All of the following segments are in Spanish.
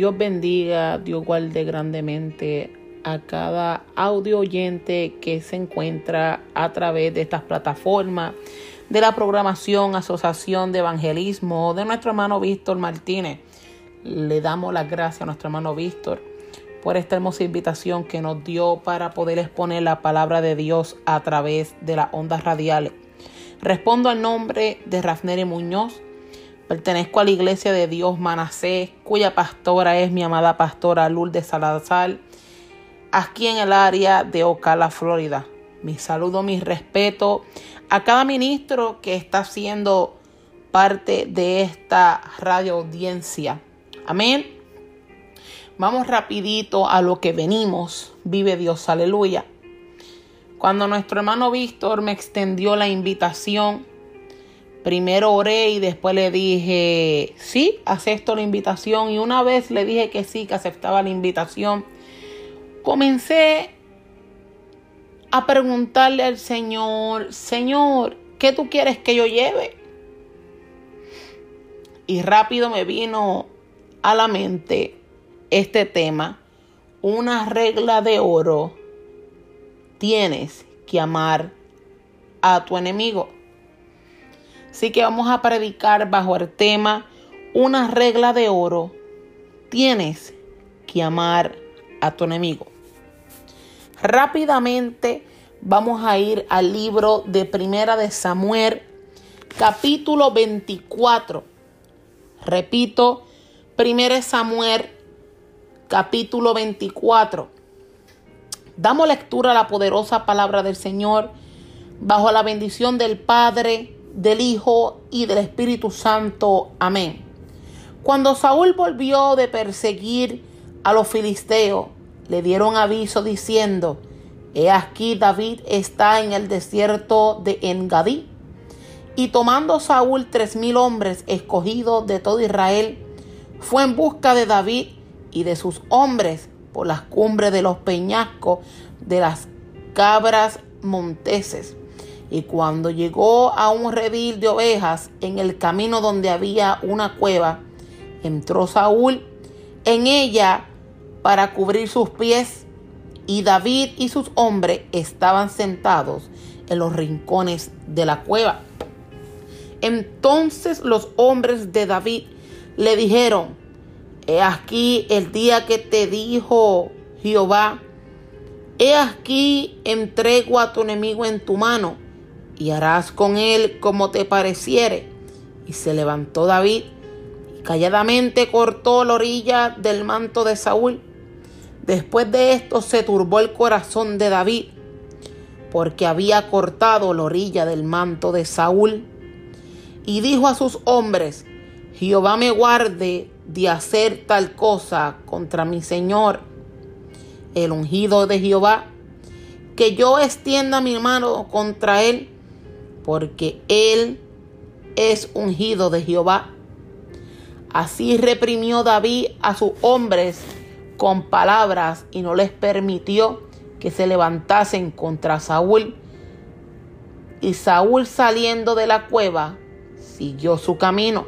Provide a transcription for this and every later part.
Dios bendiga, Dios guarde grandemente a cada audio oyente que se encuentra a través de estas plataformas, de la programación Asociación de Evangelismo, de nuestro hermano Víctor Martínez. Le damos las gracias a nuestro hermano Víctor por esta hermosa invitación que nos dio para poder exponer la palabra de Dios a través de las ondas radiales. Respondo al nombre de Rafneri Muñoz Pertenezco a la Iglesia de Dios Manasés, cuya pastora es mi amada pastora Lourdes Salazar, aquí en el área de Ocala, Florida. Mi saludo, mi respeto a cada ministro que está siendo parte de esta radio audiencia. Amén. Vamos rapidito a lo que venimos. Vive Dios, aleluya. Cuando nuestro hermano Víctor me extendió la invitación Primero oré y después le dije, sí, acepto la invitación. Y una vez le dije que sí, que aceptaba la invitación, comencé a preguntarle al Señor, Señor, ¿qué tú quieres que yo lleve? Y rápido me vino a la mente este tema, una regla de oro, tienes que amar a tu enemigo. Así que vamos a predicar bajo el tema una regla de oro. Tienes que amar a tu enemigo. Rápidamente vamos a ir al libro de Primera de Samuel, capítulo 24. Repito, Primera de Samuel, capítulo 24. Damos lectura a la poderosa palabra del Señor bajo la bendición del Padre, del Hijo y del Espíritu Santo. Amén. Cuando Saúl volvió de perseguir a los filisteos, le dieron aviso diciendo, He aquí David está en el desierto de Engadí. Y tomando Saúl tres mil hombres escogidos de todo Israel, fue en busca de David y de sus hombres por las cumbres de los peñascos de las cabras monteses y cuando llegó a un redil de ovejas en el camino donde había una cueva, entró Saúl en ella para cubrir sus pies y David y sus hombres estaban sentados en los rincones de la cueva. Entonces los hombres de David le dijeron, he aquí el día que te dijo Jehová, he aquí entrego a tu enemigo en tu mano y harás con él como te pareciere. Y se levantó David y calladamente cortó la orilla del manto de Saúl. Después de esto se turbó el corazón de David, porque había cortado la orilla del manto de Saúl. Y dijo a sus hombres, Jehová me guarde de hacer tal cosa contra mi Señor, el ungido de Jehová, que yo extienda mi mano contra él porque él es ungido de Jehová. Así reprimió David a sus hombres con palabras y no les permitió que se levantasen contra Saúl. Y Saúl saliendo de la cueva siguió su camino.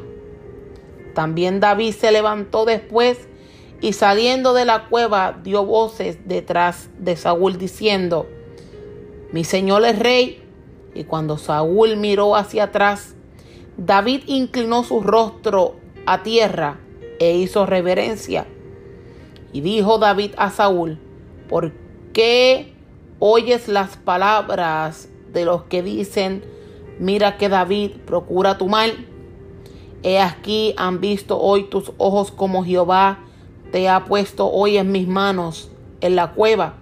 También David se levantó después y saliendo de la cueva dio voces detrás de Saúl diciendo, mi señor es rey. Y cuando Saúl miró hacia atrás, David inclinó su rostro a tierra e hizo reverencia. Y dijo David a Saúl, ¿por qué oyes las palabras de los que dicen, mira que David procura tu mal? He aquí han visto hoy tus ojos como Jehová te ha puesto hoy en mis manos en la cueva.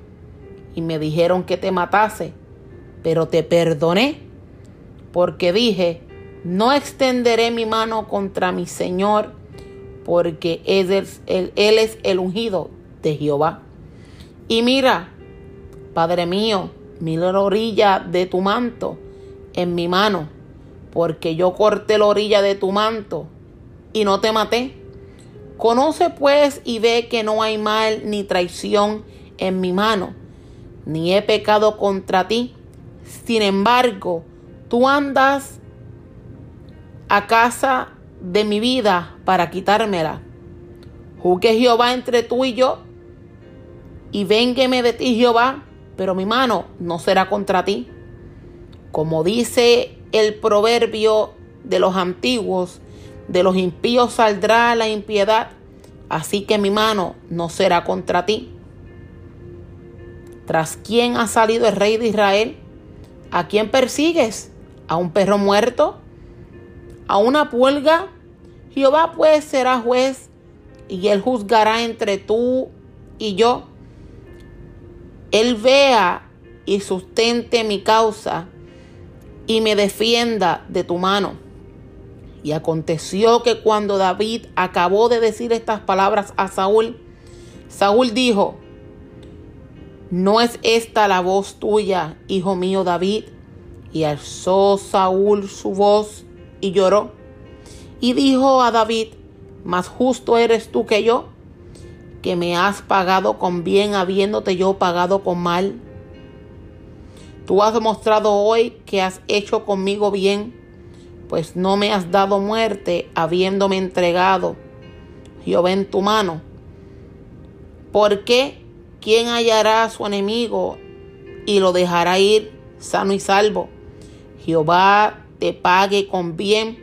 y me dijeron que te matase, pero te perdoné, porque dije, no extenderé mi mano contra mi Señor, porque él es el, él es el ungido de Jehová. Y mira, Padre mío, mira la orilla de tu manto en mi mano, porque yo corté la orilla de tu manto y no te maté. Conoce pues y ve que no hay mal ni traición en mi mano, ni he pecado contra ti. Sin embargo, tú andas a casa de mi vida para quitármela. Juzgue Jehová entre tú y yo, y véngueme de ti Jehová, pero mi mano no será contra ti. Como dice el proverbio de los antiguos, de los impíos saldrá la impiedad, así que mi mano no será contra ti. ¿Tras quién ha salido el rey de Israel? ¿A quién persigues? ¿A un perro muerto? ¿A una pulga? Jehová pues será juez y él juzgará entre tú y yo. Él vea y sustente mi causa y me defienda de tu mano. Y aconteció que cuando David acabó de decir estas palabras a Saúl, Saúl dijo, ¿no es esta la voz tuya, hijo mío David? Y alzó Saúl su voz y lloró. Y dijo a David, más justo eres tú que yo, que me has pagado con bien habiéndote yo pagado con mal. Tú has demostrado hoy que has hecho conmigo bien pues no me has dado muerte habiéndome entregado Jehová en tu mano. ¿Por qué? ¿Quién hallará a su enemigo y lo dejará ir sano y salvo? Jehová te pague con bien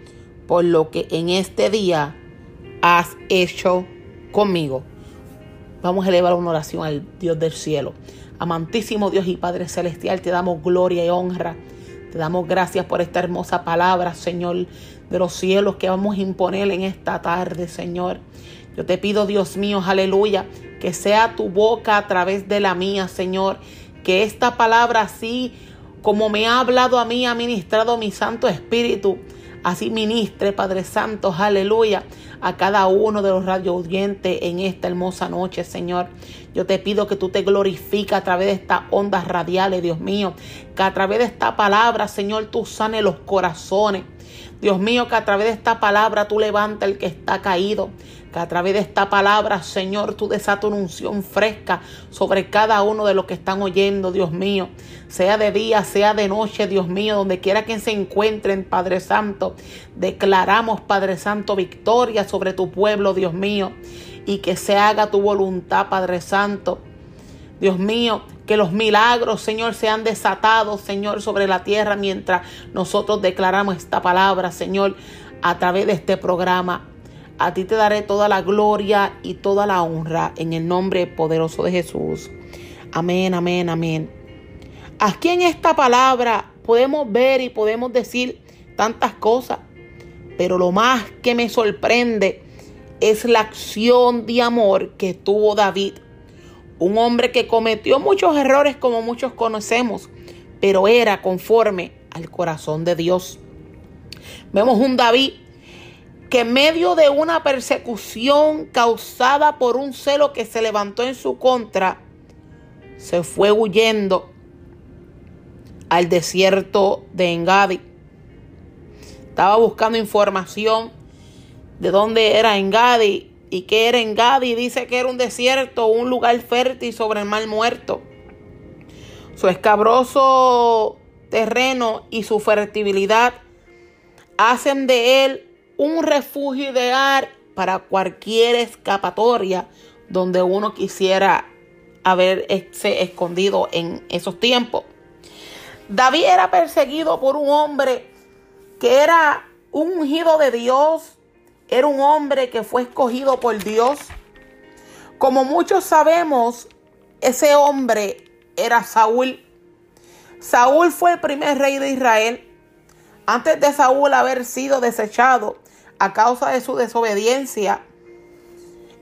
por lo que en este día has hecho conmigo. Vamos a elevar una oración al Dios del cielo. Amantísimo Dios y Padre Celestial, te damos gloria y honra te damos gracias por esta hermosa palabra, Señor, de los cielos que vamos a imponer en esta tarde, Señor. Yo te pido, Dios mío, aleluya, que sea tu boca a través de la mía, Señor. Que esta palabra así como me ha hablado a mí, ha ministrado mi Santo Espíritu, así ministre, Padre Santo, aleluya a cada uno de los radio oyentes en esta hermosa noche, Señor. Yo te pido que tú te glorifiques a través de estas ondas radiales, Dios mío. Que a través de esta palabra, Señor, tú sane los corazones. Dios mío, que a través de esta palabra tú levanta el que está caído. A través de esta palabra, Señor, tú desata una unción fresca sobre cada uno de los que están oyendo, Dios mío. Sea de día, sea de noche, Dios mío, donde quiera que se encuentren, Padre Santo. Declaramos, Padre Santo, victoria sobre tu pueblo, Dios mío. Y que se haga tu voluntad, Padre Santo. Dios mío, que los milagros, Señor, sean desatados, Señor, sobre la tierra mientras nosotros declaramos esta palabra, Señor, a través de este programa. A ti te daré toda la gloria y toda la honra en el nombre poderoso de Jesús. Amén, amén, amén. Aquí en esta palabra podemos ver y podemos decir tantas cosas, pero lo más que me sorprende es la acción de amor que tuvo David. Un hombre que cometió muchos errores como muchos conocemos, pero era conforme al corazón de Dios. Vemos un David que en medio de una persecución causada por un celo que se levantó en su contra, se fue huyendo al desierto de Engadi. Estaba buscando información de dónde era Engadi y qué era Engadi. Dice que era un desierto, un lugar fértil sobre el mar muerto. Su escabroso terreno y su fertilidad hacen de él un refugio ideal para cualquier escapatoria donde uno quisiera haberse escondido en esos tiempos. David era perseguido por un hombre que era un ungido de Dios, era un hombre que fue escogido por Dios. Como muchos sabemos, ese hombre era Saúl. Saúl fue el primer rey de Israel. Antes de Saúl haber sido desechado, a causa de su desobediencia.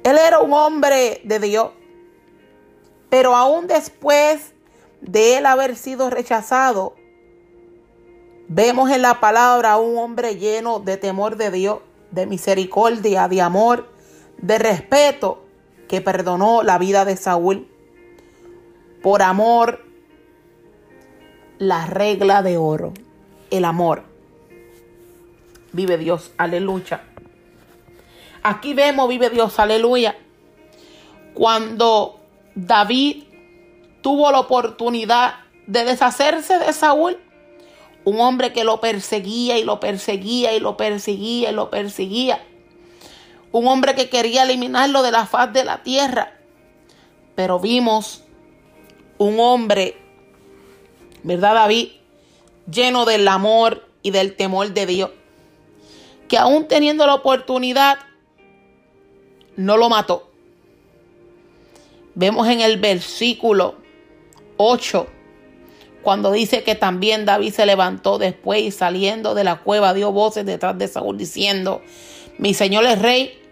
Él era un hombre de Dios. Pero aún después, de él haber sido rechazado, vemos en la palabra a un hombre lleno de temor de Dios, de misericordia, de amor, de respeto, que perdonó la vida de Saúl. Por amor, la regla de oro, el amor. Vive Dios, aleluya. Aquí vemos, vive Dios, aleluya. Cuando David tuvo la oportunidad de deshacerse de Saúl, un hombre que lo perseguía y lo perseguía y lo perseguía y lo perseguía. Un hombre que quería eliminarlo de la faz de la tierra. Pero vimos un hombre, ¿verdad David? Lleno del amor y del temor de Dios. Que aún teniendo la oportunidad, no lo mató. Vemos en el versículo 8, cuando dice que también David se levantó después y saliendo de la cueva dio voces detrás de Saúl diciendo, mi señor es rey.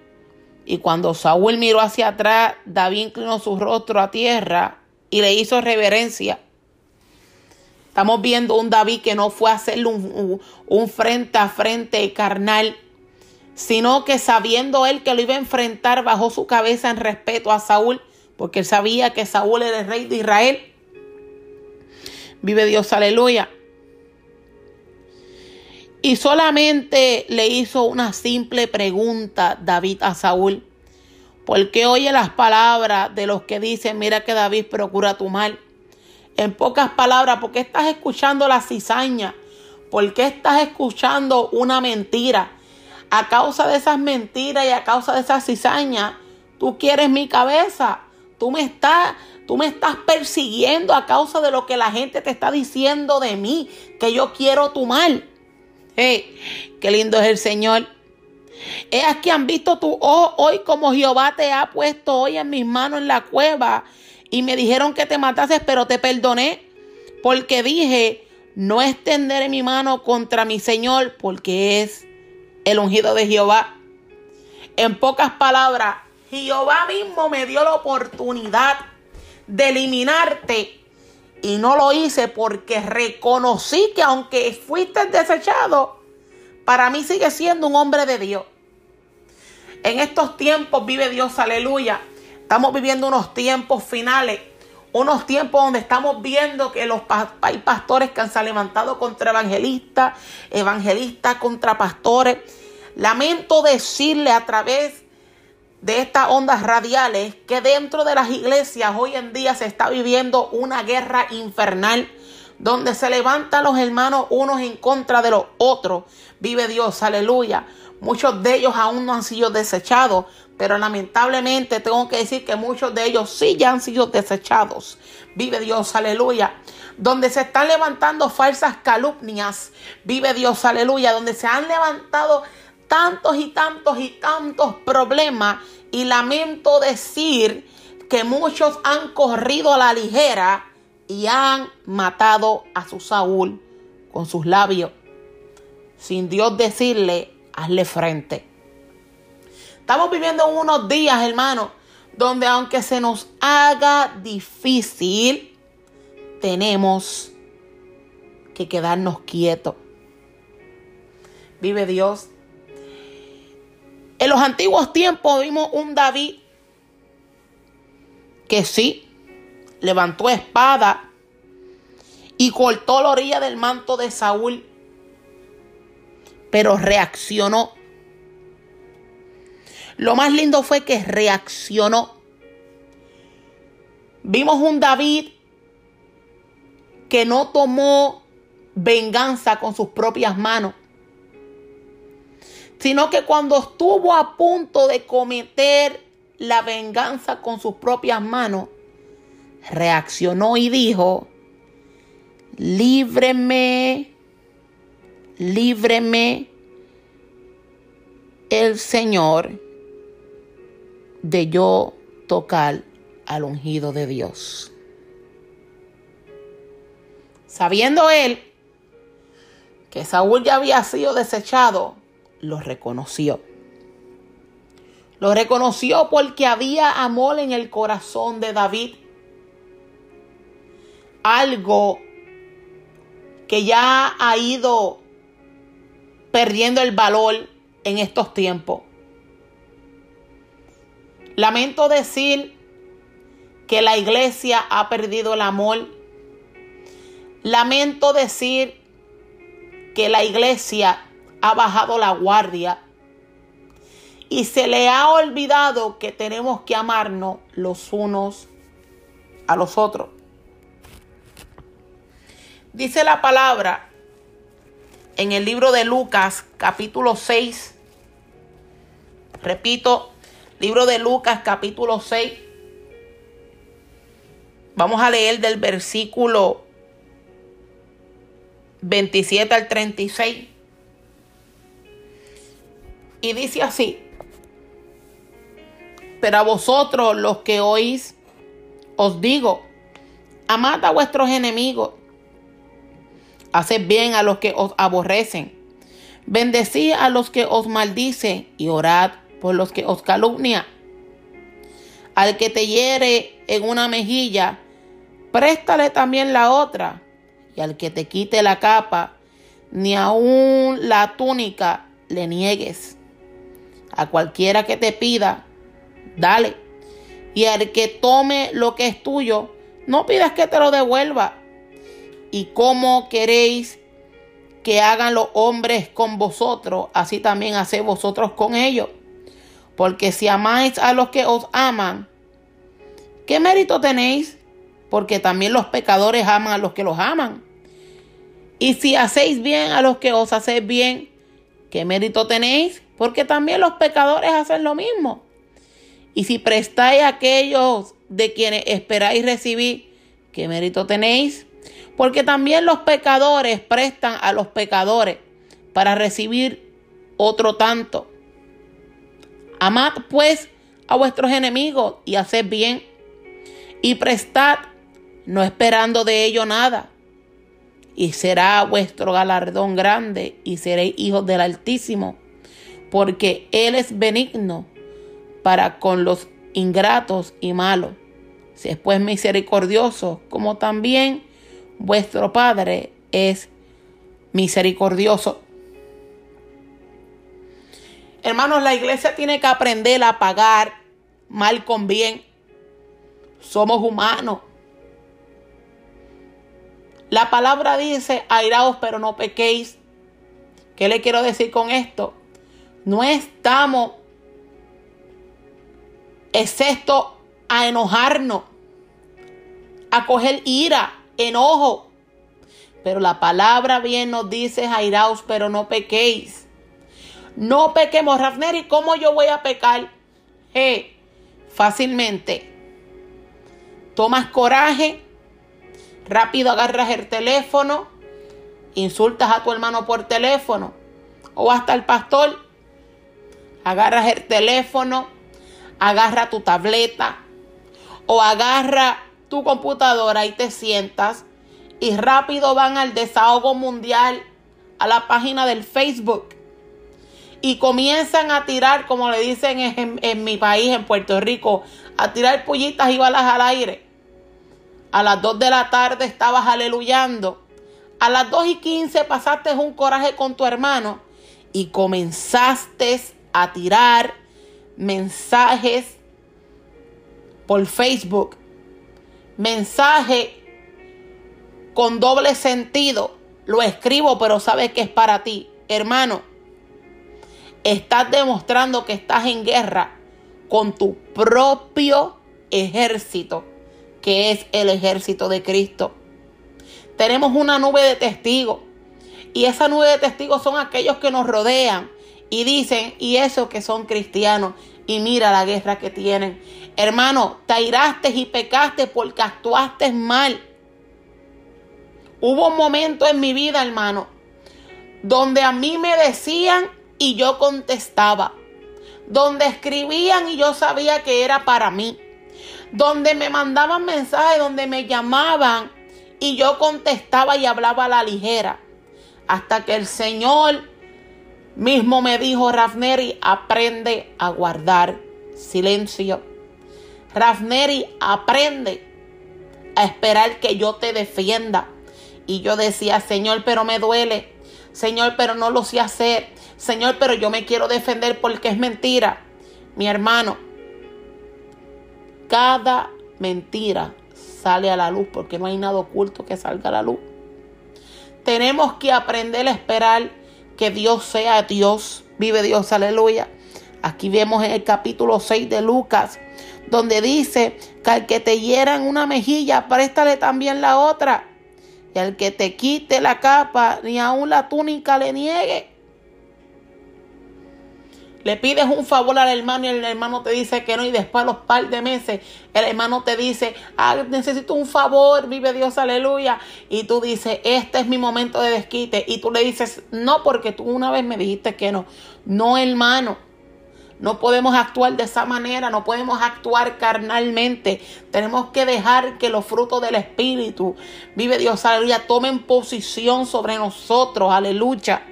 Y cuando Saúl miró hacia atrás, David inclinó su rostro a tierra y le hizo reverencia. Estamos viendo un David que no fue a hacerle un, un, frente a frente carnal, sino que sabiendo él que lo iba a enfrentar, bajó su cabeza en respeto a Saúl porque él sabía que Saúl era el rey de Israel. Vive Dios, aleluya. Y solamente le hizo una simple pregunta David a Saúl. Porque oye las palabras de los que dicen, mira que David procura tu mal. En pocas palabras, ¿por qué estás escuchando la cizaña? ¿Por qué estás escuchando una mentira? A causa de esas mentiras y a causa de esas cizañas, tú quieres mi cabeza. Tú me estás, tú me estás persiguiendo a causa de lo que la gente te está diciendo de mí, que yo quiero tu mal. Qué lindo es el Señor. Es aquí han visto tu ojo hoy como Jehová te ha puesto hoy en mis manos en la cueva y me dijeron que te matases, pero te perdoné porque dije, no extenderé mi mano contra mi Señor porque es el ungido de Jehová. En pocas palabras, Jehová mismo me dio la oportunidad de eliminarte y no lo hice porque reconocí que aunque fuiste desechado, para mí sigue siendo un hombre de Dios. En estos tiempos vive Dios, aleluya. Estamos viviendo unos tiempos finales, unos tiempos donde estamos viendo que los hay pastores que han se levantado contra evangelistas, evangelistas contra pastores. Lamento decirle a través de estas ondas radiales que dentro de las iglesias hoy en día se está viviendo una guerra infernal donde se levantan los hermanos unos en contra de los otros. Vive Dios, aleluya. Muchos de ellos aún no han sido desechados, pero lamentablemente tengo que decir que muchos de ellos sí ya han sido desechados. Vive Dios, aleluya. Donde se están levantando falsas calumnias. Vive Dios, aleluya. Donde se han levantado tantos y tantos y tantos problemas y lamento decir que muchos han corrido a la ligera y han matado a su Saúl con sus labios, sin Dios decirle, hazle frente. Estamos viviendo unos días, hermanos, donde aunque se nos haga difícil, tenemos que quedarnos quietos. Vive Dios en los antiguos tiempos vimos un David que sí, levantó espada y cortó la orilla del manto de Saúl, pero reaccionó. Lo más lindo fue que reaccionó. Vimos un David que no tomó venganza con sus propias manos sino que cuando estuvo a punto de cometer la venganza con sus propias manos, reaccionó y dijo, líbreme, líbreme el Señor de yo tocar al ungido de Dios. Sabiendo él que Saúl ya había sido desechado, lo reconoció. Lo reconoció porque había amor en el corazón de David. algo que ya ha ido perdiendo el valor en estos tiempos. Lamento decir que la iglesia ha perdido el amor. Lamento decir que la iglesia ha bajado la guardia y se le ha olvidado que tenemos que amarnos los unos a los otros. Dice la palabra en el libro de Lucas capítulo 6. Repito, libro de Lucas capítulo 6. Vamos a leer del versículo 27 al 36. Y dice así, pero a vosotros los que oís, os digo, amad a vuestros enemigos Haced bien a los que os aborrecen. Bendecid a los que os maldicen y orad por los que os calumnian. Al que te hiere en una mejilla, préstale también la otra. Y al que te quite la capa, ni aun la túnica le niegues. A cualquiera que te pida, dale. Y al que tome lo que es tuyo, no pidas que te lo devuelva y cómo queréis que hagan los hombres con vosotros, así también haced vosotros con ellos. Porque si amáis a los que os aman, ¿qué mérito tenéis? Porque también los pecadores aman a los que los aman. Y si hacéis bien a los que os hacéis bien, ¿qué mérito tenéis? Porque también los pecadores hacen lo mismo. Y si prestáis a aquellos de quienes esperáis recibir, ¿qué mérito tenéis? Porque también los pecadores prestan a los pecadores para recibir otro tanto. Amad pues a vuestros enemigos y haced bien. Y prestad, no esperando de ello nada. Y será vuestro galardón grande y seréis hijos del Altísimo, porque Él es benigno para con los ingratos y malos. Si es pues misericordioso, como también vuestro Padre es misericordioso. Hermanos, la iglesia tiene que aprender a pagar mal con bien. Somos humanos. La palabra dice, airaos pero no pequéis. ¿Qué le quiero decir con esto? No estamos excepto a enojarnos, a coger ira, enojo. Pero la palabra bien nos dice, Jairaos, pero no pequéis. No pequemos, Rafner, ¿y cómo yo voy a pecar? Eh, fácilmente. Tomas coraje, rápido agarras el teléfono, insultas a tu hermano por teléfono o hasta el pastor. Agarras el teléfono, agarra tu tableta o agarra tu computadora y te sientas y rápido van al desahogo mundial, a la página del Facebook y comienzan a tirar, como le dicen en, mi país, en Puerto Rico, a tirar pollitas y balas al aire. A las 2 de la tarde estabas aleluyando. A las 2 y 15 pasaste un coraje con tu hermano y comenzaste a tirar mensajes por Facebook mensaje con doble sentido. Lo escribo, pero sabes que es para ti. Hermano, estás demostrando que estás en guerra con tu propio ejército, que es el ejército de Cristo. Tenemos una nube de testigos. Y esa nube de testigos son aquellos que nos rodean y dicen, y esos que son cristianos, y mira la guerra que tienen. Hermano, te airaste y pecaste porque actuaste mal. Hubo un momento en mi vida, hermano, donde a mí me decían y yo contestaba. Donde escribían y yo sabía que era para mí. Donde me mandaban mensajes, donde me llamaban y yo contestaba y hablaba a la ligera. Hasta que el Señor mismo me dijo, Rafneri, aprende a guardar silencio. Rafneri, aprende a esperar que yo te defienda. Y yo decía, Señor, pero me duele. Señor, pero no lo sé hacer. Señor, pero yo me quiero defender porque es mentira. Mi hermano, cada mentira sale a la luz porque no hay nada oculto que salga a la luz. Tenemos que aprender a esperar que Dios sea Dios. Vive Dios, aleluya. Aquí vemos en el capítulo 6 de Lucas, donde dice que al que te hieran una mejilla, préstale también la otra. Y al que te quite la capa, ni aun la túnica le niegue. Le pides un favor al hermano y el hermano te dice que no y después a los par de meses el hermano te dice, ah, necesito un favor, vive Dios, aleluya. Y tú dices, este es mi momento de desquite. Y tú le dices, no, porque tú una vez me dijiste que no. No, hermano. No podemos actuar de esa manera, no podemos actuar carnalmente. Tenemos que dejar que los frutos del Espíritu, vive Dios, aleluya, tomen posición sobre nosotros, aleluya.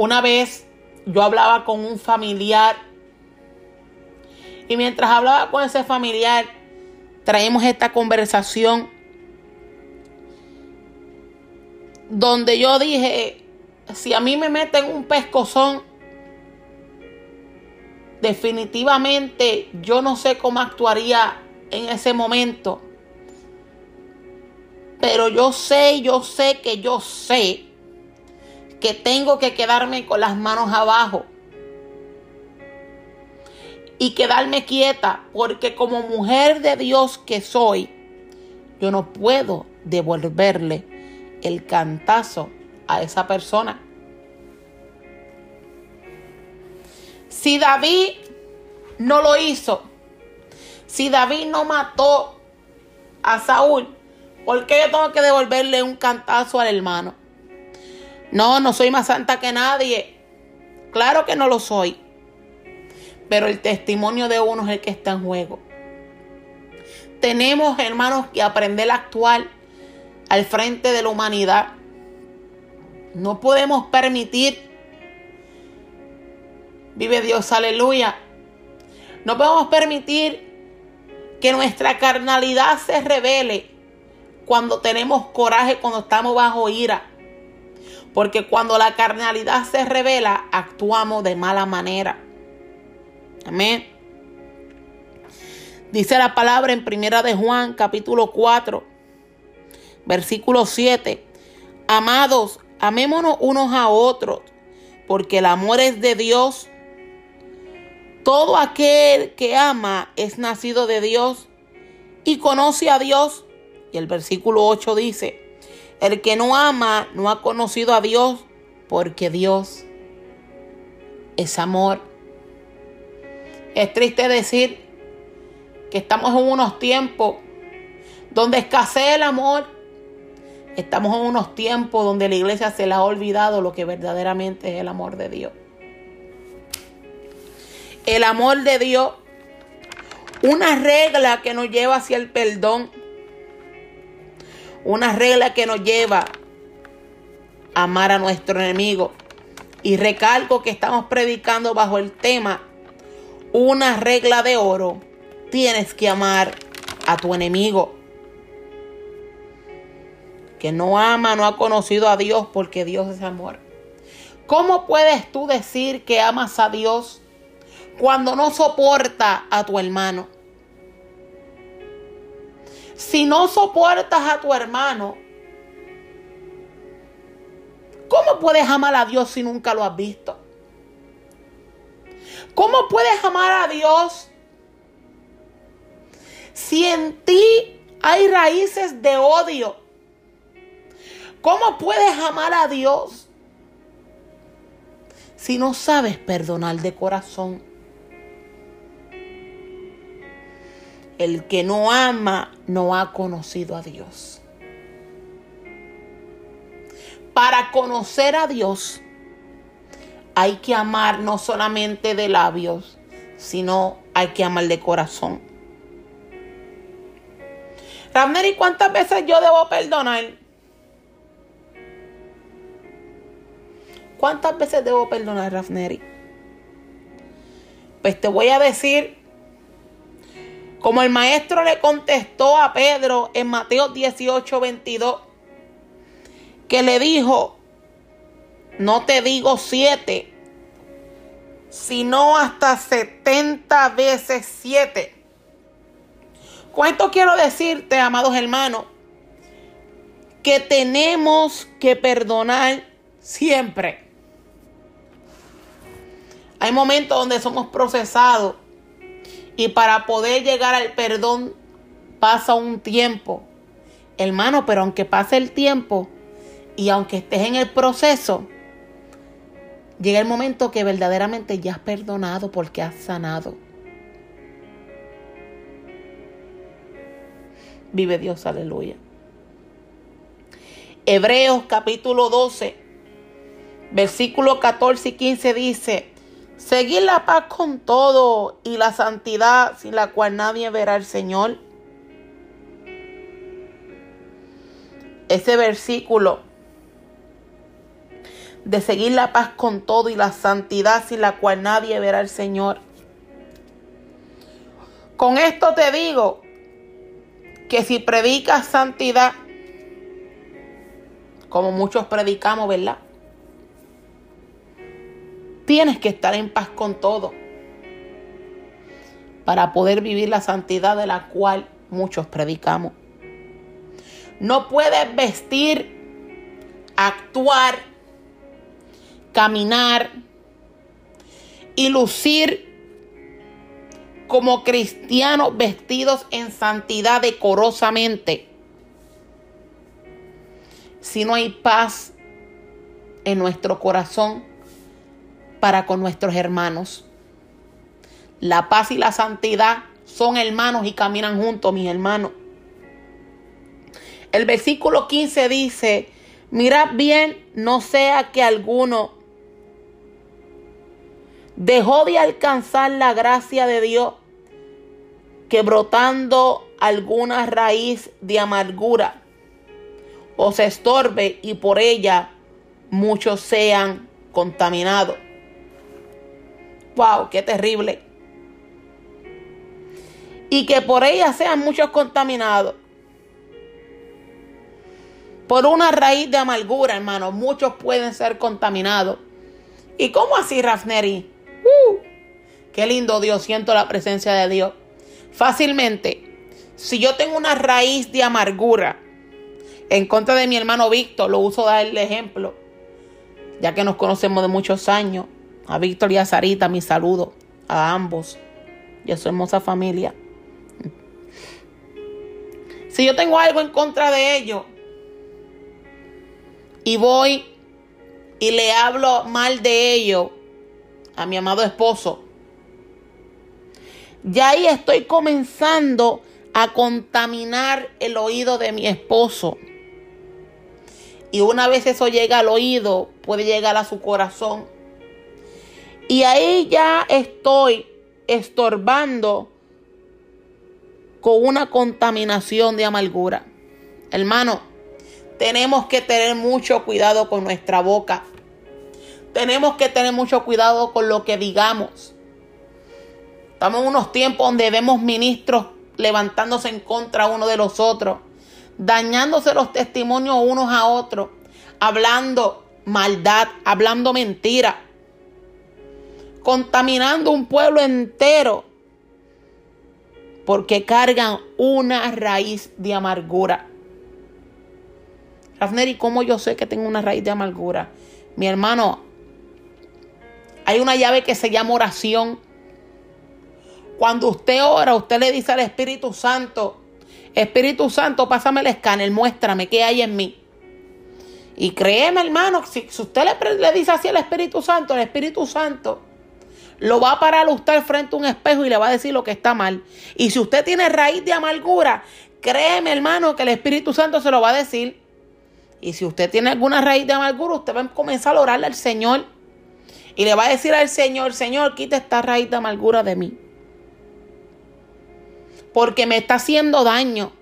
Una vez yo hablaba con un familiar y mientras hablaba con ese familiar, traemos esta conversación donde yo dije, si a mí me meten un pescozón, definitivamente yo no sé cómo actuaría en ese momento. Pero yo sé, yo sé que yo sé que tengo que quedarme con las manos abajo y quedarme quieta, porque como mujer de Dios que soy, yo no puedo devolverle el cantazo a esa persona. Si David no lo hizo, si David no mató a Saúl, ¿por qué yo tengo que devolverle un cantazo al hermano? No, no soy más santa que nadie. Claro que no lo soy. Pero el testimonio de uno es el que está en juego. Tenemos, hermanos, que aprender a actuar al frente de la humanidad. No podemos permitir, vive Dios, aleluya. No podemos permitir que nuestra carnalidad se revele cuando tenemos coraje, cuando estamos bajo ira. Porque cuando la carnalidad se revela, actuamos de mala manera. Amén. Dice la palabra en Primera de Juan, capítulo 4, versículo 7. Amados, amémonos unos a otros, porque el amor es de Dios. Todo aquel que ama es nacido de Dios y conoce a Dios. Y el versículo 8 dice, el que no ama no ha conocido a Dios porque Dios es amor. Es triste decir que estamos en unos tiempos donde escasea el amor. Estamos en unos tiempos donde la iglesia se le ha olvidado lo que verdaderamente es el amor de Dios. El amor de Dios, una regla que nos lleva hacia el perdón una regla que nos lleva a amar a nuestro enemigo. Y recalco que estamos predicando bajo el tema una regla de oro. Tienes que amar a tu enemigo. Que no ama, no ha conocido a Dios porque Dios es amor. ¿Cómo puedes tú decir que amas a Dios cuando no soporta a tu hermano? Si no soportas a tu hermano, ¿cómo puedes amar a Dios si nunca lo has visto? ¿Cómo puedes amar a Dios si en ti hay raíces de odio? ¿Cómo puedes amar a Dios si no sabes perdonar de corazón? El que no ama no ha conocido a Dios. Para conocer a Dios hay que amar no solamente de labios, sino hay que amar de corazón. ¿y ¿cuántas veces yo debo perdonar? ¿Cuántas veces debo perdonar, Rafneri? Pues te voy a decir Como el maestro le contestó a Pedro en Mateo 18, 22, que le dijo, no te digo siete, sino hasta 70 veces siete. ¿Cuánto quiero decirte, amados hermanos? Que tenemos que perdonar siempre. Hay momentos donde somos procesados y para poder llegar al perdón pasa un tiempo. Hermano, pero aunque pase el tiempo y aunque estés en el proceso, llega el momento que verdaderamente ya has perdonado porque has sanado. Vive Dios, aleluya. Hebreos capítulo 12, versículo 14 y 15 dice, Seguir la paz con todo y la santidad sin la cual nadie verá al Señor. Ese versículo de seguir la paz con todo y la santidad sin la cual nadie verá al Señor. Con esto te digo que si predicas santidad, como muchos predicamos, ¿verdad? Tienes que estar en paz con todo para poder vivir la santidad de la cual muchos predicamos. No puedes vestir, actuar, caminar y lucir como cristianos vestidos en santidad decorosamente si no hay paz en nuestro corazón para con nuestros hermanos. La paz y la santidad son hermanos y caminan juntos, mis hermanos. El versículo 15 dice, mirad bien, no sea que alguno dejó de alcanzar la gracia de Dios, que brotando alguna raíz de amargura o se estorbe y por ella muchos sean contaminados. ¡Wow! ¡Qué terrible! Y que por ella sean muchos contaminados. Por una raíz de amargura, hermano, muchos pueden ser contaminados. ¿Y cómo así, Rafneri? ¡Uh! ¡Qué lindo Dios! Siento la presencia de Dios. Fácilmente, si yo tengo una raíz de amargura en contra de mi hermano Víctor, lo uso de ejemplo, ya que nos conocemos de muchos años. A Víctor y a Sarita, mi saludo a ambos y a su hermosa familia. Si yo tengo algo en contra de ellos y voy y le hablo mal de ellos a mi amado esposo, ya ahí estoy comenzando a contaminar el oído de mi esposo. Y una vez eso llega al oído, puede llegar a su corazón y ahí ya estoy estorbando con una contaminación de amargura. Hermano, tenemos que tener mucho cuidado con nuestra boca. Tenemos que tener mucho cuidado con lo que digamos. Estamos en unos tiempos donde vemos ministros levantándose en contra uno de los otros, dañándose los testimonios unos a otros, hablando maldad, hablando mentira contaminando un pueblo entero porque cargan una raíz de amargura. ¿y ¿cómo yo sé que tengo una raíz de amargura? Mi hermano, hay una llave que se llama oración. Cuando usted ora, usted le dice al Espíritu Santo, Espíritu Santo, pásame el escáner, muéstrame qué hay en mí. Y créeme, hermano, si, usted le, le dice así al Espíritu Santo, el Espíritu Santo lo va a parar usted frente a un espejo y le va a decir lo que está mal. Y si usted tiene raíz de amargura, créeme hermano que el Espíritu Santo se lo va a decir. Y si usted tiene alguna raíz de amargura, usted va a comenzar a orarle al Señor. Y le va a decir al Señor, Señor, quita esta raíz de amargura de mí. Porque me está haciendo daño.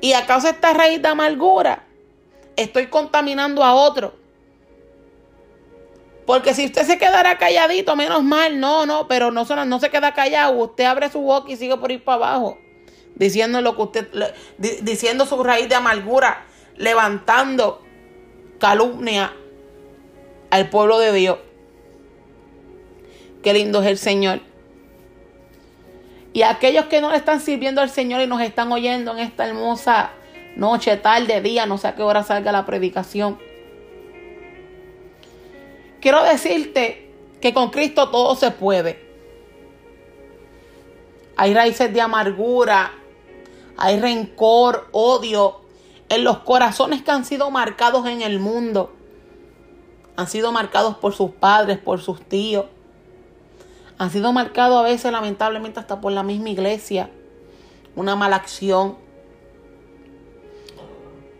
Y a causa de esta raíz de amargura, estoy contaminando a otro. Porque si usted se quedara calladito, menos mal, no, no, pero no, no se queda callado. Usted abre su boca y sigue por ir para abajo. Diciendo lo que usted, diciendo su raíz de amargura, levantando calumnia al pueblo de Dios. Qué lindo es el Señor. Y aquellos que no le están sirviendo al Señor y nos están oyendo en esta hermosa noche, tarde, día, no sé a qué hora salga la predicación. Quiero decirte que con Cristo todo se puede. Hay raíces de amargura, hay rencor, odio en los corazones que han sido marcados en el mundo. Han sido marcados por sus padres, por sus tíos. Han sido marcados a veces lamentablemente hasta por la misma iglesia. Una mala acción,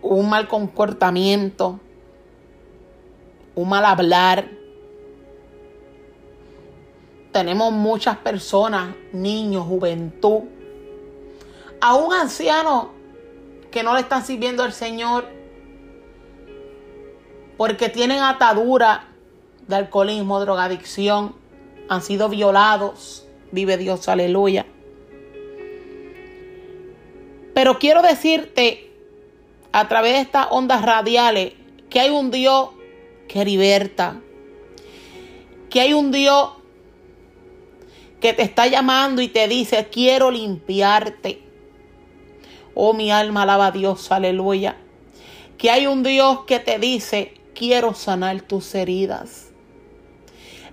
un mal comportamiento, un mal hablar. Tenemos muchas personas, niños, juventud, aún ancianos que no le están sirviendo al Señor porque tienen atadura de alcoholismo, drogadicción, han sido violados. Vive Dios, aleluya. Pero quiero decirte a través de estas ondas radiales que hay un Dios que liberta, que hay un Dios que te está llamando y te dice, quiero limpiarte. Oh, mi alma alaba a Dios, aleluya. Que hay un Dios que te dice, quiero sanar tus heridas.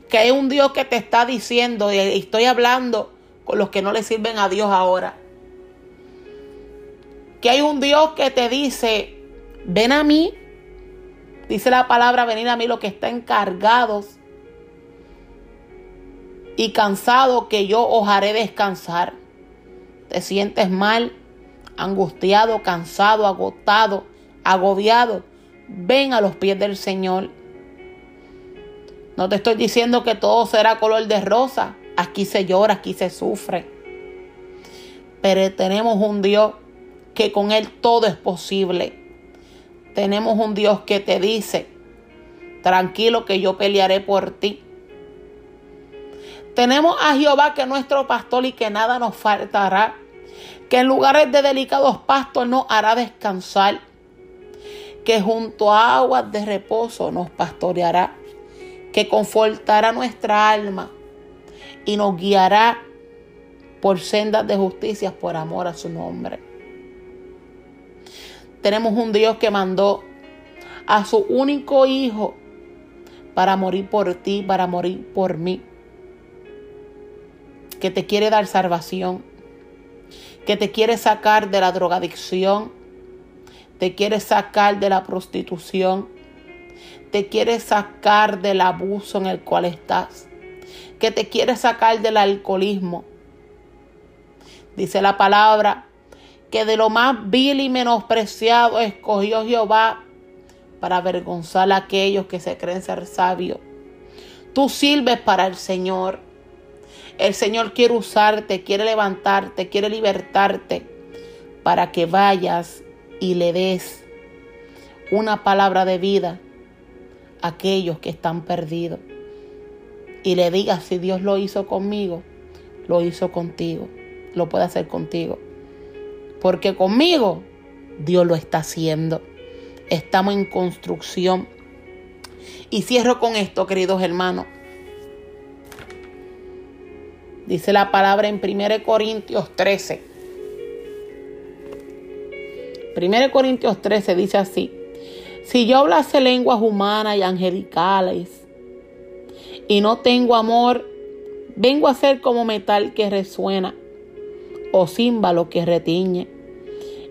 Que hay un Dios que te está diciendo, y estoy hablando con los que no le sirven a Dios ahora que hay un Dios que te dice, ven a mí. Dice la palabra, venir a mí los que están encargados y cansados que yo os haré descansar. Te sientes mal, angustiado, cansado, agotado, agobiado. Ven a los pies del Señor. No te estoy diciendo que todo será color de rosa. Aquí se llora, aquí se sufre. Pero tenemos un Dios que con Él todo es posible. Tenemos un Dios que te dice, tranquilo que yo pelearé por ti. Tenemos a Jehová que es nuestro pastor y que nada nos faltará. Que en lugares de delicados pastos nos hará descansar. Que junto a aguas de reposo nos pastoreará. Que confortará nuestra alma y nos guiará por sendas de justicia por amor a su nombre. Tenemos un Dios que mandó a su único hijo para morir por ti, para morir por mí. Que te quiere dar salvación. Que te quiere sacar de la drogadicción. Te quiere sacar de la prostitución. Te quiere sacar del abuso en el cual estás. Que te quiere sacar del alcoholismo. Dice la palabra que de lo más vil y menospreciado escogió Jehová para avergonzar a aquellos que se creen ser sabios. Tú sirves para el Señor. El Señor quiere usarte, quiere levantarte, quiere libertarte para que vayas y le des una palabra de vida a aquellos que están perdidos. Y le digas, si Dios lo hizo conmigo, lo hizo contigo, lo puede hacer contigo. Porque conmigo Dios lo está haciendo. Estamos en construcción. Y cierro con esto, queridos hermanos. Dice la palabra en 1 Corintios 13. 1 Corintios 13 dice así. Si yo hablase lenguas humanas y angelicales y no tengo amor, vengo a ser como metal que resuena o címbalo que retiñe.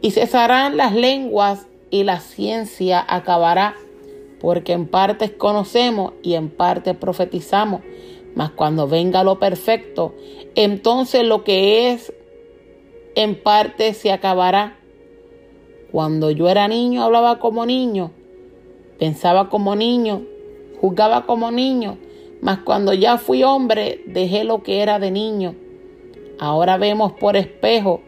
y cesarán las lenguas y la ciencia acabará, porque en parte conocemos y en parte profetizamos. Mas cuando venga lo perfecto, entonces lo que es en parte se acabará. Cuando yo era niño hablaba como niño, pensaba como niño, juzgaba como niño, mas cuando ya fui hombre dejé lo que era de niño. Ahora vemos por espejo,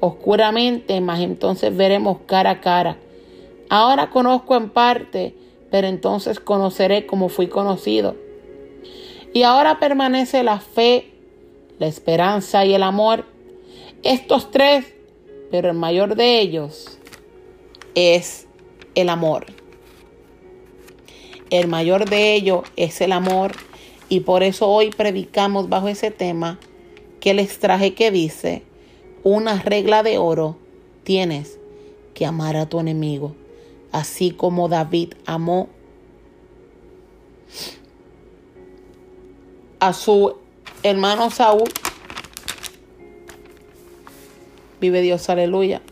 oscuramente, mas entonces veremos cara a cara. Ahora conozco en parte, pero entonces conoceré como fui conocido. Y ahora permanece la fe, la esperanza y el amor. Estos tres, pero el mayor de ellos es el amor. El mayor de ellos es el amor y por eso hoy predicamos bajo ese tema que les traje que dice, una regla de oro tienes que amar a tu enemigo, así como David amó a su hermano Saúl. Vive Dios, aleluya.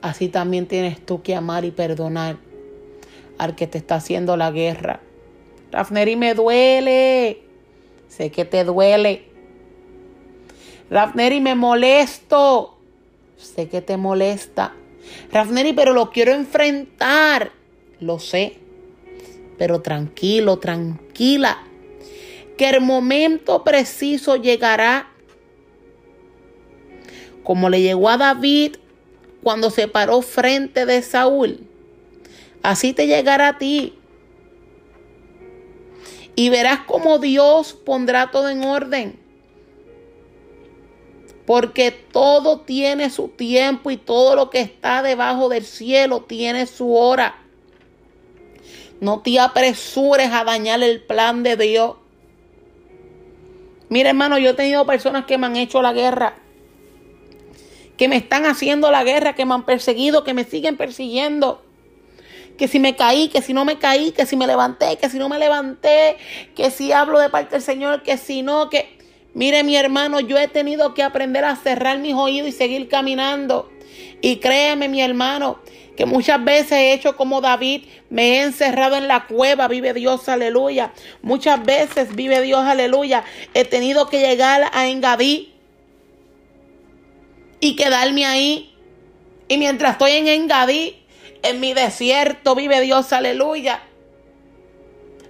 Así también tienes tú que amar y perdonar al que te está haciendo la guerra. Rafneri me duele. Sé que te duele. Rafneri me molesto. Sé que te molesta. Rafneri, pero lo quiero enfrentar. Lo sé. Pero tranquilo, tranquila que el momento preciso llegará, como le llegó a David cuando se paró frente de Saúl. Así te llegará a ti. Y verás cómo Dios pondrá todo en orden. Porque todo tiene su tiempo y todo lo que está debajo del cielo tiene su hora. No te apresures a dañar el plan de Dios. Mira, hermano, yo he tenido personas que me han hecho la guerra, que me están haciendo la guerra, que me han perseguido, que me siguen persiguiendo. Que si me caí, que si no me caí, que si me levanté, que si no me levanté, que si hablo de parte del Señor, que si no, que... Mire mi hermano, yo he tenido que aprender a cerrar mis oídos y seguir caminando. Y créeme mi hermano, que muchas veces he hecho como David, me he encerrado en la cueva, vive Dios, aleluya. Muchas veces, vive Dios, aleluya, he tenido que llegar a Engadí y quedarme ahí. Y mientras estoy en Engadí, en mi desierto, vive Dios, aleluya.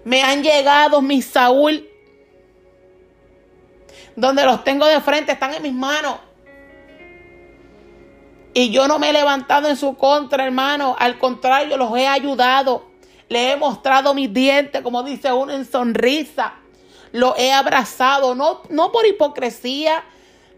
Me han llegado mis Saúl, donde los tengo de frente, están en mis manos. Y yo no me he levantado en su contra, hermano. Al contrario, los he ayudado. Le he mostrado mis dientes, como dice uno, en sonrisa. Lo he abrazado, no, no por hipocresía,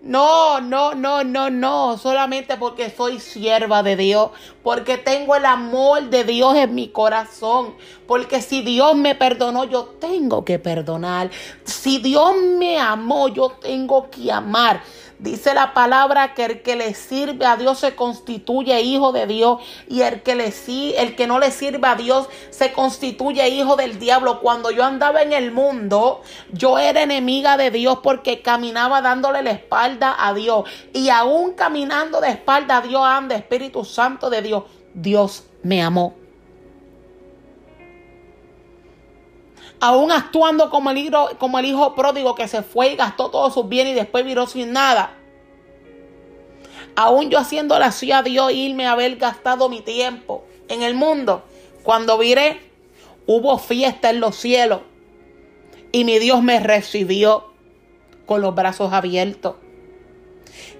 no, no, no, no, no, solamente porque soy sierva de Dios, porque tengo el amor de Dios en mi corazón, porque si Dios me perdonó, yo tengo que perdonar. Si Dios me amó, yo tengo que amar. Dice la palabra que el que le sirve a Dios se constituye hijo de Dios y el que, le, el que no le sirve a Dios se constituye hijo del diablo. Cuando yo andaba en el mundo, yo era enemiga de Dios porque caminaba dándole la espalda a Dios. Y aún caminando de espalda a Dios anda Espíritu Santo de Dios. Dios me amó. Aún actuando como el, hijo, pródigo que se fue y gastó todos sus bienes y después viró sin nada. Aún yo haciéndole así a Dios irme a haber gastado mi tiempo en el mundo. Cuando viré, hubo fiesta en los cielos y mi Dios me recibió con los brazos abiertos.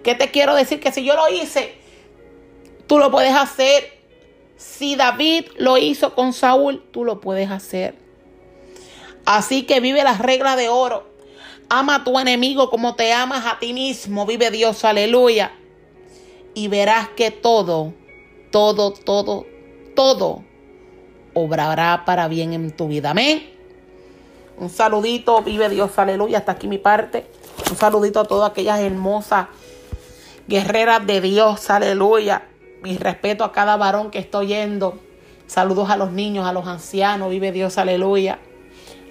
¿Qué te quiero decir? Que si yo lo hice, tú lo puedes hacer. Si David lo hizo con Saúl, tú lo puedes hacer. Así que vive la regla de oro. Ama a tu enemigo como te amas a ti mismo. Vive Dios, aleluya. Y verás que todo, todo, todo, todo obrará para bien en tu vida. Amén. Un saludito, vive Dios, aleluya. Hasta aquí mi parte. Un saludito a todas aquellas hermosas guerreras de Dios, aleluya. Mi respeto a cada varón que estoy yendo. Saludos a los niños, a los ancianos, vive Dios, aleluya.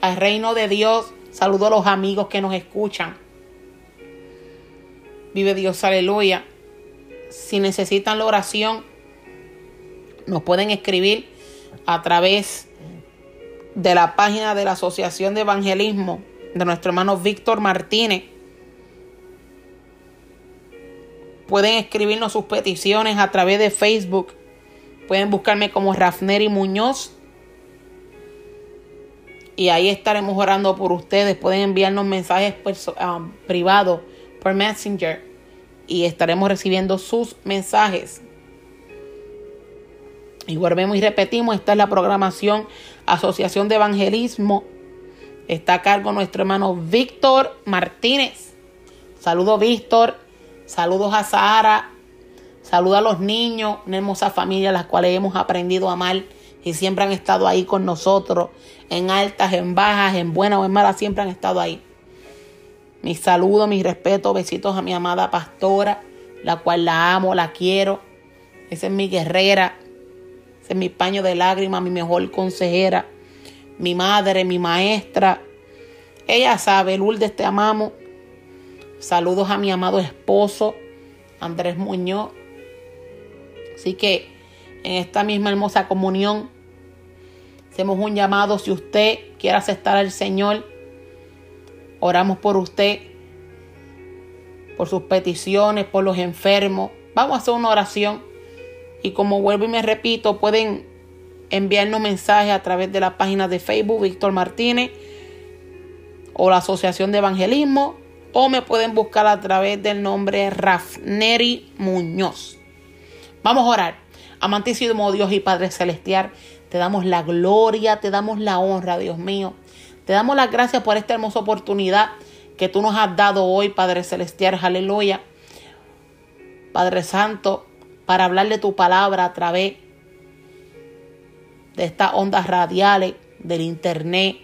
Al reino de Dios, saludo a los amigos que nos escuchan. Vive Dios, aleluya. Si necesitan la oración, nos pueden escribir a través de la página de la Asociación de Evangelismo de nuestro hermano Víctor Martínez. Pueden escribirnos sus peticiones a través de Facebook. Pueden buscarme como Rafneri Muñoz. Y ahí estaremos orando por ustedes. Pueden enviarnos mensajes um, privados por Messenger. Y estaremos recibiendo sus mensajes. Y volvemos y repetimos, esta es la programación Asociación de Evangelismo. Está a cargo nuestro hermano Víctor Martínez. Saludos Víctor, saludos a Sara, saludos a los niños, una hermosa familia a las cuales hemos aprendido a amar y siempre han estado ahí con nosotros, en altas, en bajas, en buenas o en malas, siempre han estado ahí. Mis saludos, mis respetos, besitos a mi amada pastora, la cual la amo, la quiero. Esa es mi guerrera, es mi paño de lágrimas, mi mejor consejera, mi madre, mi maestra. Ella sabe, Lourdes, te amamos. Saludos a mi amado esposo, Andrés Muñoz. Así que en esta misma hermosa comunión, hacemos un llamado. Si usted quiere aceptar al Señor, oramos por usted, por sus peticiones, por los enfermos. Vamos a hacer una oración. Y como vuelvo y me repito, pueden enviarnos mensajes a través de la página de Facebook Víctor Martínez o la Asociación de Evangelismo o me pueden buscar a través del nombre Rafneri Muñoz. Vamos a orar. Amantísimo Dios y Padre Celestial, te damos la gloria, te damos la honra, Dios mío. Te damos las gracias por esta hermosa oportunidad que tú nos has dado hoy, Padre Celestial. Aleluya. Padre Santo, para hablarle tu palabra a través de estas ondas radiales, del internet,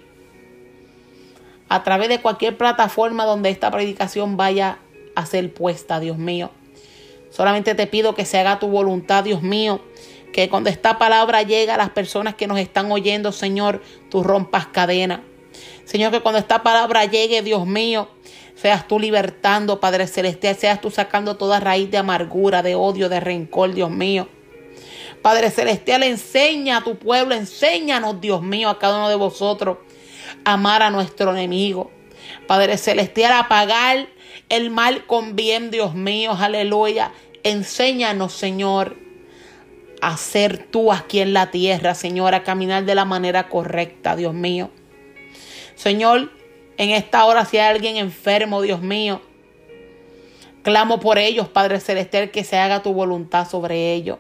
a través de cualquier plataforma donde esta predicación vaya a ser puesta, Dios mío. Solamente te pido que se haga tu voluntad, Dios mío. Que cuando esta palabra llegue a las personas que nos están oyendo, Señor, tú rompas cadena. Señor, que cuando esta palabra llegue, Dios mío, Seas tú libertando, Padre Celestial. Seas tú sacando toda raíz de amargura, de odio, de rencor, Dios mío. Padre Celestial, enseña a tu pueblo, enséñanos, Dios mío, a cada uno de vosotros, amar a nuestro enemigo. Padre Celestial, a pagar el mal con bien, Dios mío, aleluya. Enséñanos, Señor, a ser tú aquí en la tierra, Señor, a caminar de la manera correcta, Dios mío. Señor, en esta hora, si hay alguien enfermo, Dios mío, clamo por ellos, Padre Celestial, que se haga tu voluntad sobre ellos.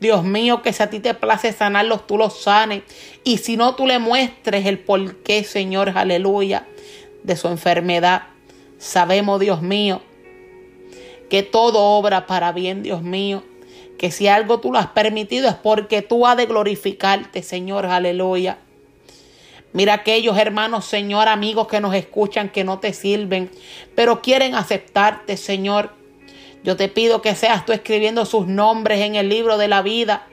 Dios mío, que si a ti te place sanarlos, tú los sanes. Y si no, tú le muestres el porqué, Señor, aleluya, de su enfermedad. Sabemos, Dios mío, que todo obra para bien, Dios mío. Que si algo tú lo has permitido es porque tú has de glorificarte, Señor, aleluya. Mira aquellos hermanos, Señor, amigos que nos escuchan, que no te sirven, pero quieren aceptarte, Señor. Yo te pido que seas tú escribiendo sus nombres en el libro de la vida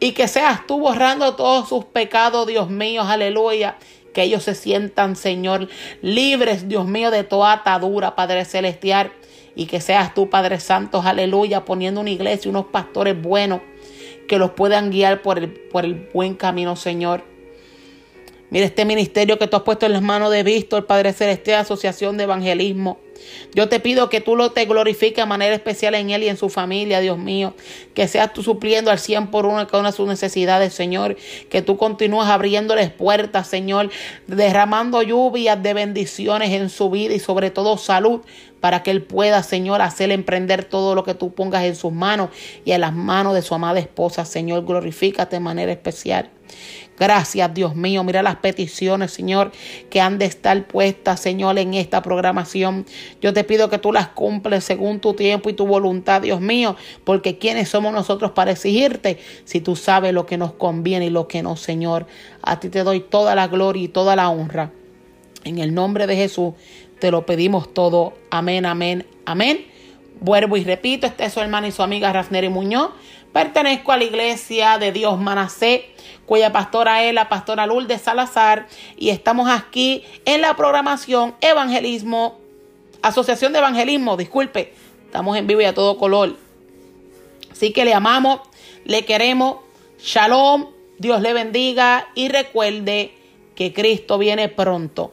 y que seas tú borrando todos sus pecados, Dios mío, aleluya. Que ellos se sientan, Señor, libres, Dios mío, de toda atadura, Padre Celestial. Y que seas tú, Padre Santo, aleluya, poniendo una iglesia, unos pastores buenos que los puedan guiar por el, por el buen camino, Señor. Mira este ministerio que tú has puesto en las manos de Víctor, Padre Celestial, Asociación de Evangelismo. Yo te pido que tú lo te glorifiques de manera especial en él y en su familia, Dios mío. Que seas tú supliendo al cien por uno cada una de sus necesidades, Señor. Que tú continúes abriéndoles puertas, Señor. Derramando lluvias de bendiciones en su vida y sobre todo salud para que Él pueda, Señor, hacer emprender todo lo que tú pongas en sus manos y en las manos de su amada esposa, Señor. Glorifícate de manera especial. Gracias, Dios mío. Mira las peticiones, Señor, que han de estar puestas, Señor, en esta programación. Yo te pido que tú las cumples según tu tiempo y tu voluntad, Dios mío, porque ¿quiénes somos nosotros para exigirte si tú sabes lo que nos conviene y lo que no, Señor? A ti te doy toda la gloria y toda la honra. En el nombre de Jesús te lo pedimos todo. Amén, amén, amén. Vuelvo y repito, este es su hermana y su amiga Rafneri Muñoz. Pertenezco a la iglesia de Dios Manasé, cuya pastora es la pastora Lourdes Salazar. Y estamos aquí en la programación Evangelismo, Asociación de Evangelismo, disculpe. Estamos en vivo y a todo color. Así que le amamos, le queremos. Shalom, Dios le bendiga y recuerde que Cristo viene pronto.